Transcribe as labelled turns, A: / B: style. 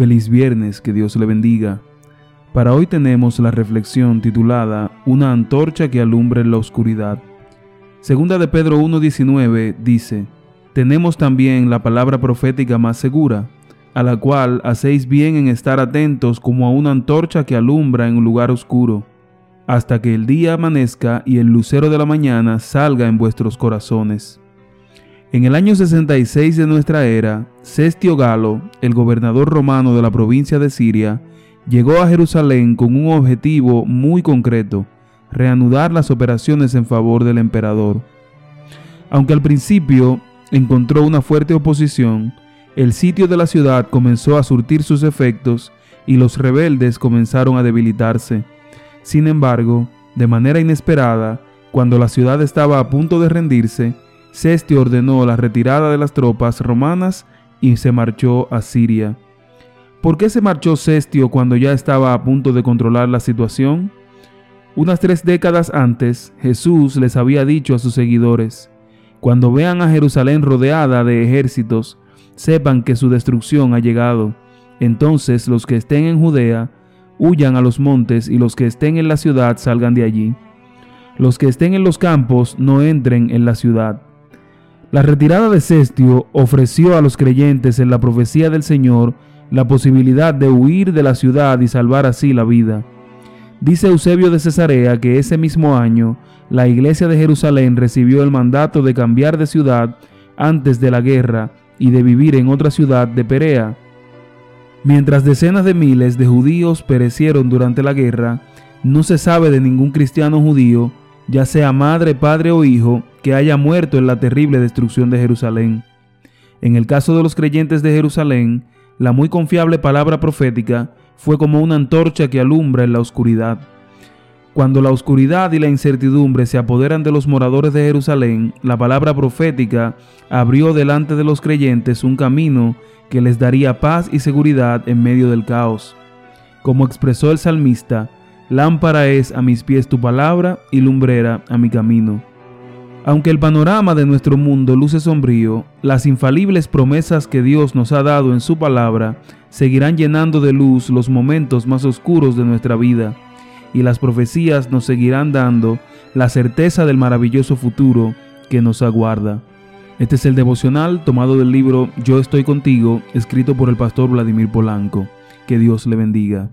A: Feliz viernes, que Dios le bendiga. Para hoy tenemos la reflexión titulada Una antorcha que alumbra en la oscuridad. Segunda de Pedro 1.19 dice, Tenemos también la palabra profética más segura, a la cual hacéis bien en estar atentos como a una antorcha que alumbra en un lugar oscuro, hasta que el día amanezca y el lucero de la mañana salga en vuestros corazones. En el año 66 de nuestra era, Cestio Galo, el gobernador romano de la provincia de Siria, llegó a Jerusalén con un objetivo muy concreto, reanudar las operaciones en favor del emperador. Aunque al principio encontró una fuerte oposición, el sitio de la ciudad comenzó a surtir sus efectos y los rebeldes comenzaron a debilitarse. Sin embargo, de manera inesperada, cuando la ciudad estaba a punto de rendirse, Cestio ordenó la retirada de las tropas romanas y se marchó a Siria. ¿Por qué se marchó Cestio cuando ya estaba a punto de controlar la situación? Unas tres décadas antes, Jesús les había dicho a sus seguidores, cuando vean a Jerusalén rodeada de ejércitos, sepan que su destrucción ha llegado. Entonces los que estén en Judea, huyan a los montes y los que estén en la ciudad salgan de allí. Los que estén en los campos no entren en la ciudad. La retirada de Cestio ofreció a los creyentes en la profecía del Señor la posibilidad de huir de la ciudad y salvar así la vida. Dice Eusebio de Cesarea que ese mismo año la iglesia de Jerusalén recibió el mandato de cambiar de ciudad antes de la guerra y de vivir en otra ciudad de Perea. Mientras decenas de miles de judíos perecieron durante la guerra, no se sabe de ningún cristiano judío, ya sea madre, padre o hijo, que haya muerto en la terrible destrucción de Jerusalén. En el caso de los creyentes de Jerusalén, la muy confiable palabra profética fue como una antorcha que alumbra en la oscuridad. Cuando la oscuridad y la incertidumbre se apoderan de los moradores de Jerusalén, la palabra profética abrió delante de los creyentes un camino que les daría paz y seguridad en medio del caos. Como expresó el salmista, lámpara es a mis pies tu palabra y lumbrera a mi camino. Aunque el panorama de nuestro mundo luce sombrío, las infalibles promesas que Dios nos ha dado en su palabra seguirán llenando de luz los momentos más oscuros de nuestra vida, y las profecías nos seguirán dando la certeza del maravilloso futuro que nos aguarda. Este es el devocional tomado del libro Yo estoy contigo, escrito por el pastor Vladimir Polanco. Que Dios le bendiga.